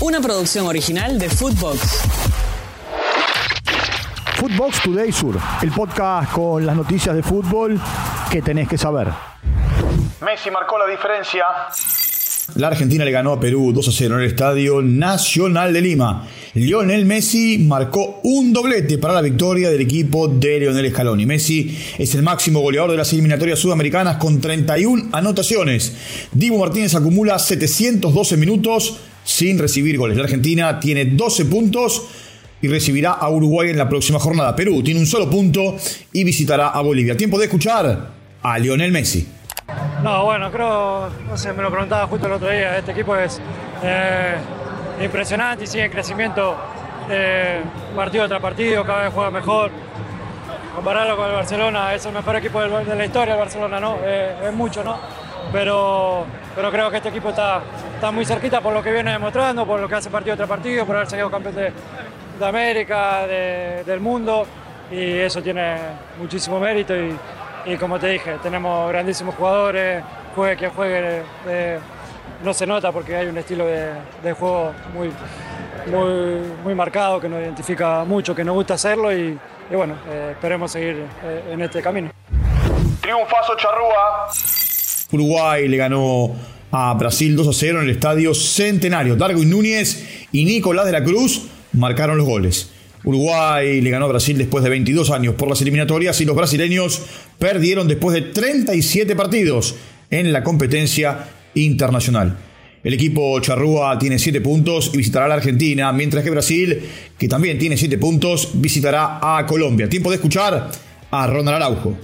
Una producción original de Footbox. Footbox Today Sur, el podcast con las noticias de fútbol que tenés que saber. Messi marcó la diferencia. La Argentina le ganó a Perú 2 a 0 en el Estadio Nacional de Lima. Lionel Messi marcó un doblete para la victoria del equipo de Lionel Scaloni. Messi es el máximo goleador de las eliminatorias sudamericanas con 31 anotaciones. Divo Martínez acumula 712 minutos sin recibir goles. La Argentina tiene 12 puntos y recibirá a Uruguay en la próxima jornada. Perú tiene un solo punto y visitará a Bolivia. Tiempo de escuchar a Lionel Messi. No, bueno, creo, no sé, me lo preguntaba justo el otro día, este equipo es eh, impresionante y sigue en crecimiento eh, partido tras partido, cada vez juega mejor. Compararlo con el Barcelona, es el mejor equipo de la historia del Barcelona, ¿no? Eh, es mucho, ¿no? Pero, pero creo que este equipo está, está muy cerquita por lo que viene demostrando, por lo que hace partido tras partido, por haber salido campeón de, de América, de, del mundo, y eso tiene muchísimo mérito. Y, y como te dije, tenemos grandísimos jugadores, juegue quien juegue, eh, no se nota porque hay un estilo de, de juego muy, muy, muy, marcado que nos identifica mucho, que nos gusta hacerlo y, y bueno, eh, esperemos seguir eh, en este camino. Triunfazo Charrúa. Uruguay le ganó a Brasil 2 a 0 en el estadio Centenario. Darwin Núñez y Nicolás de la Cruz marcaron los goles. Uruguay le ganó a Brasil después de 22 años por las eliminatorias y los brasileños perdieron después de 37 partidos en la competencia internacional. El equipo Charrúa tiene 7 puntos y visitará a la Argentina, mientras que Brasil, que también tiene 7 puntos, visitará a Colombia. Tiempo de escuchar a Ronald Araujo.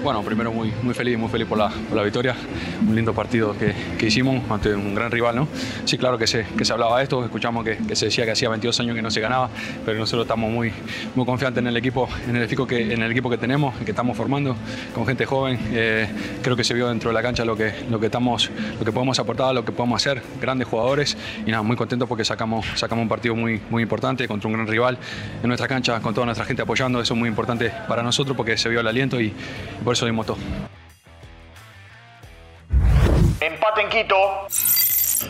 Bueno, primero muy, muy feliz, muy feliz por la, por la victoria. Un lindo partido que, que, hicimos ante un gran rival, ¿no? Sí, claro que se, que se hablaba de esto, escuchamos que, se decía que hacía 22 años que no se ganaba, pero nosotros estamos muy, muy confiantes en el equipo, en el que, en el equipo que tenemos, que estamos formando, con gente joven. Eh, creo que se vio dentro de la cancha lo que, lo que estamos, lo que podemos aportar, lo que podemos hacer, grandes jugadores y nada, muy contentos porque sacamos, sacamos un partido muy, muy importante contra un gran rival en nuestra cancha, con toda nuestra gente apoyando, eso es muy importante para nosotros porque se vio el aliento y por eso dimos todo. Empate en Quito.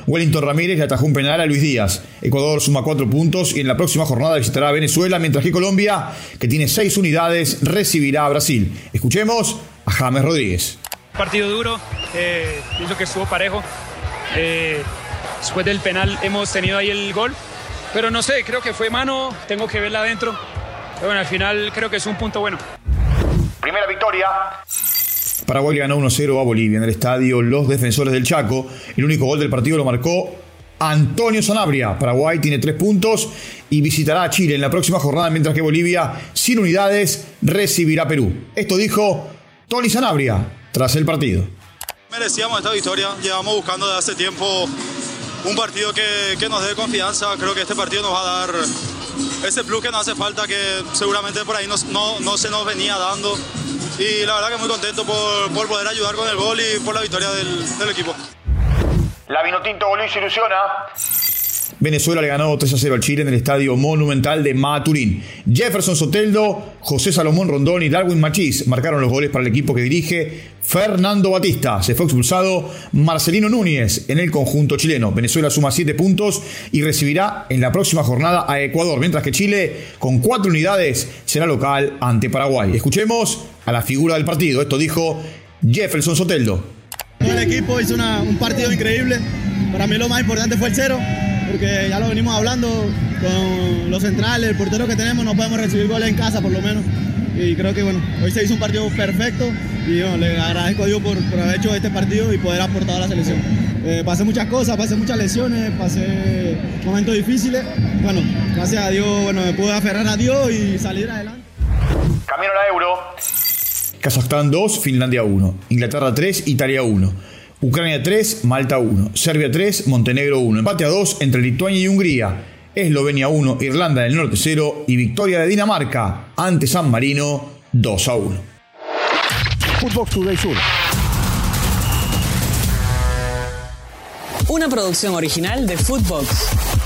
Wellington Ramírez le atajó un penal a Luis Díaz. Ecuador suma cuatro puntos y en la próxima jornada visitará a Venezuela, mientras que Colombia, que tiene seis unidades, recibirá a Brasil. Escuchemos a James Rodríguez. Partido duro, eh, pienso que estuvo parejo. Eh, después del penal hemos tenido ahí el gol, pero no sé, creo que fue mano, tengo que verla adentro. Pero bueno, al final creo que es un punto bueno. Primera victoria. Paraguay ganó 1-0 a Bolivia en el estadio Los Defensores del Chaco. El único gol del partido lo marcó Antonio Sanabria. Paraguay tiene tres puntos y visitará a Chile en la próxima jornada, mientras que Bolivia, sin unidades, recibirá a Perú. Esto dijo Tony Sanabria tras el partido. Merecíamos esta victoria. Llevamos buscando desde hace tiempo un partido que, que nos dé confianza. Creo que este partido nos va a dar ese plus que nos hace falta, que seguramente por ahí no, no, se nos venía dando. Y la verdad que muy contento por, por, poder ayudar con el gol y por la victoria del, del equipo. La Vinotinto volvió y se ilusiona. Venezuela le ganó 3 a 0 al Chile en el estadio monumental de Maturín. Jefferson Soteldo, José Salomón Rondón y Darwin Machís marcaron los goles para el equipo que dirige Fernando Batista. Se fue expulsado Marcelino Núñez en el conjunto chileno. Venezuela suma 7 puntos y recibirá en la próxima jornada a Ecuador, mientras que Chile, con 4 unidades, será local ante Paraguay. Escuchemos a la figura del partido. Esto dijo Jefferson Soteldo. El equipo hizo un partido increíble. Para mí lo más importante fue el cero porque ya lo venimos hablando con los centrales, el portero que tenemos, no podemos recibir goles en casa por lo menos. Y creo que bueno, hoy se hizo un partido perfecto y bueno, le agradezco a Dios por, por, haber hecho este partido y poder aportar a la selección. Eh, pasé muchas cosas, pasé muchas lesiones, pasé momentos difíciles. Bueno, gracias a Dios, bueno, me pude aferrar a Dios y salir adelante. Camino a la Euro. Kazajstán 2, Finlandia 1. Inglaterra 3, Italia 1. Ucrania 3, Malta 1, Serbia 3, Montenegro 1, empate a 2 entre Lituania y Hungría, Eslovenia 1, Irlanda del Norte 0 y victoria de Dinamarca ante San Marino 2 a 1. Footbox Today Sur. Una producción original de Footbox.